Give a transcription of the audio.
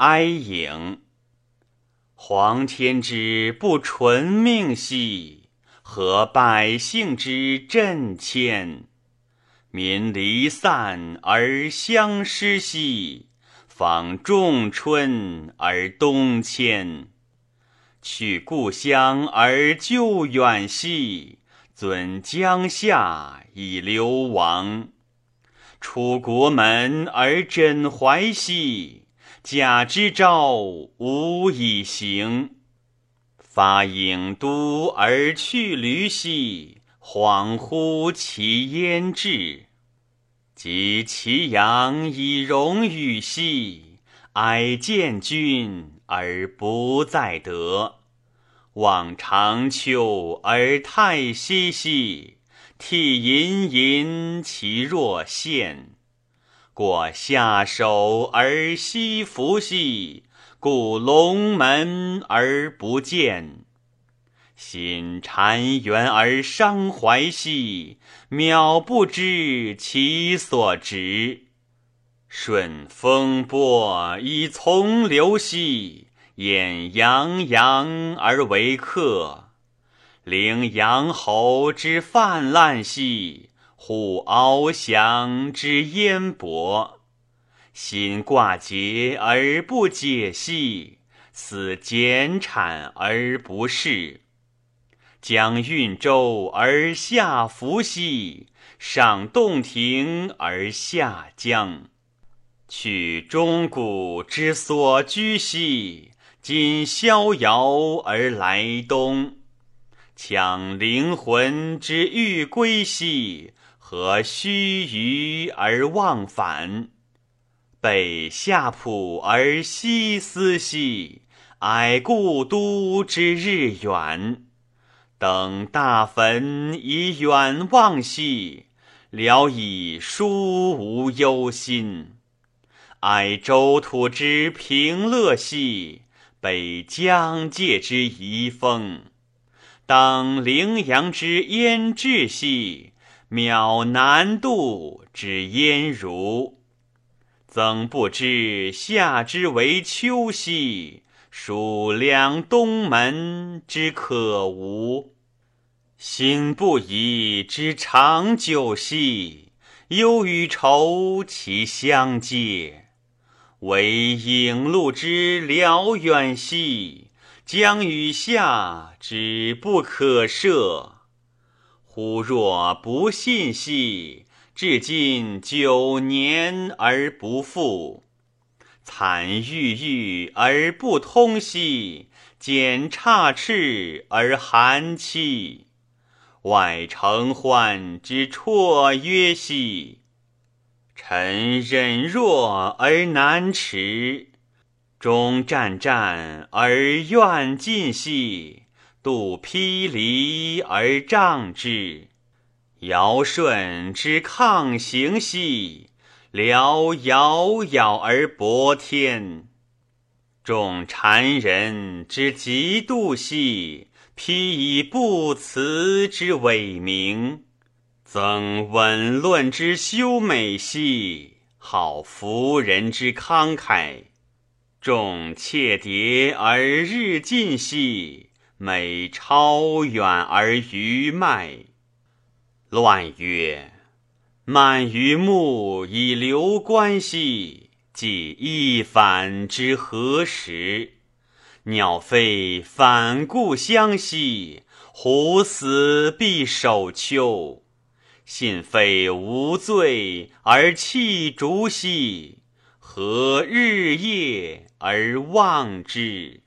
哀影。皇天之不纯命兮，和百姓之震迁。民离散而相失兮，访仲春而东迁。去故乡而救远兮，尊江夏以流亡。出国门而枕怀兮。甲之朝无以行，发郢都而去闾兮，恍惚其焉至。及其阳以荣与兮，哀见君而不再得。望长丘而太息兮，涕盈盈其若羡。过夏首而西服兮，故龙门而不见。心谗渊而伤怀兮，渺不知其所值。顺风波以从流兮，厌洋洋而为客。陵阳侯之泛滥兮。虎翱翔之烟波，心挂结而不解兮，思简产而不适。将运舟而下浮兮，上洞庭而下江。去钟鼓之所居兮，今逍遥而来东。抢灵魂之欲归兮。何须臾而忘返？北下浦而西思兮，哀故都之日远。等大坟以远望兮，聊以殊无忧心。哀周土之平乐兮，北疆界之遗风。当陵阳之焉至兮。渺难度之焉如，曾不知夏之为秋兮，暑凉东门之可无。心不已之长久兮，忧与愁其相接。惟影路之辽远兮，将与夏之不可涉。忽若不信兮，至今九年而不复；惨郁郁而不通兮，简差赤而寒凄。外承欢之绰约兮，臣忍弱而难持；中战战而愿尽兮。度披离而障之，尧舜之抗行兮，辽遥杳而薄天。众谗人之嫉妒兮，披以不辞之伟名。增稳论之修美兮，好服人之慷慨。众妾蝶而日进兮。美超远而愚迈，乱曰：“漫于目以流观兮，即一反之何时？鸟飞反故乡兮，虎死必守丘。信非无罪而弃逐兮，何日夜而忘之？”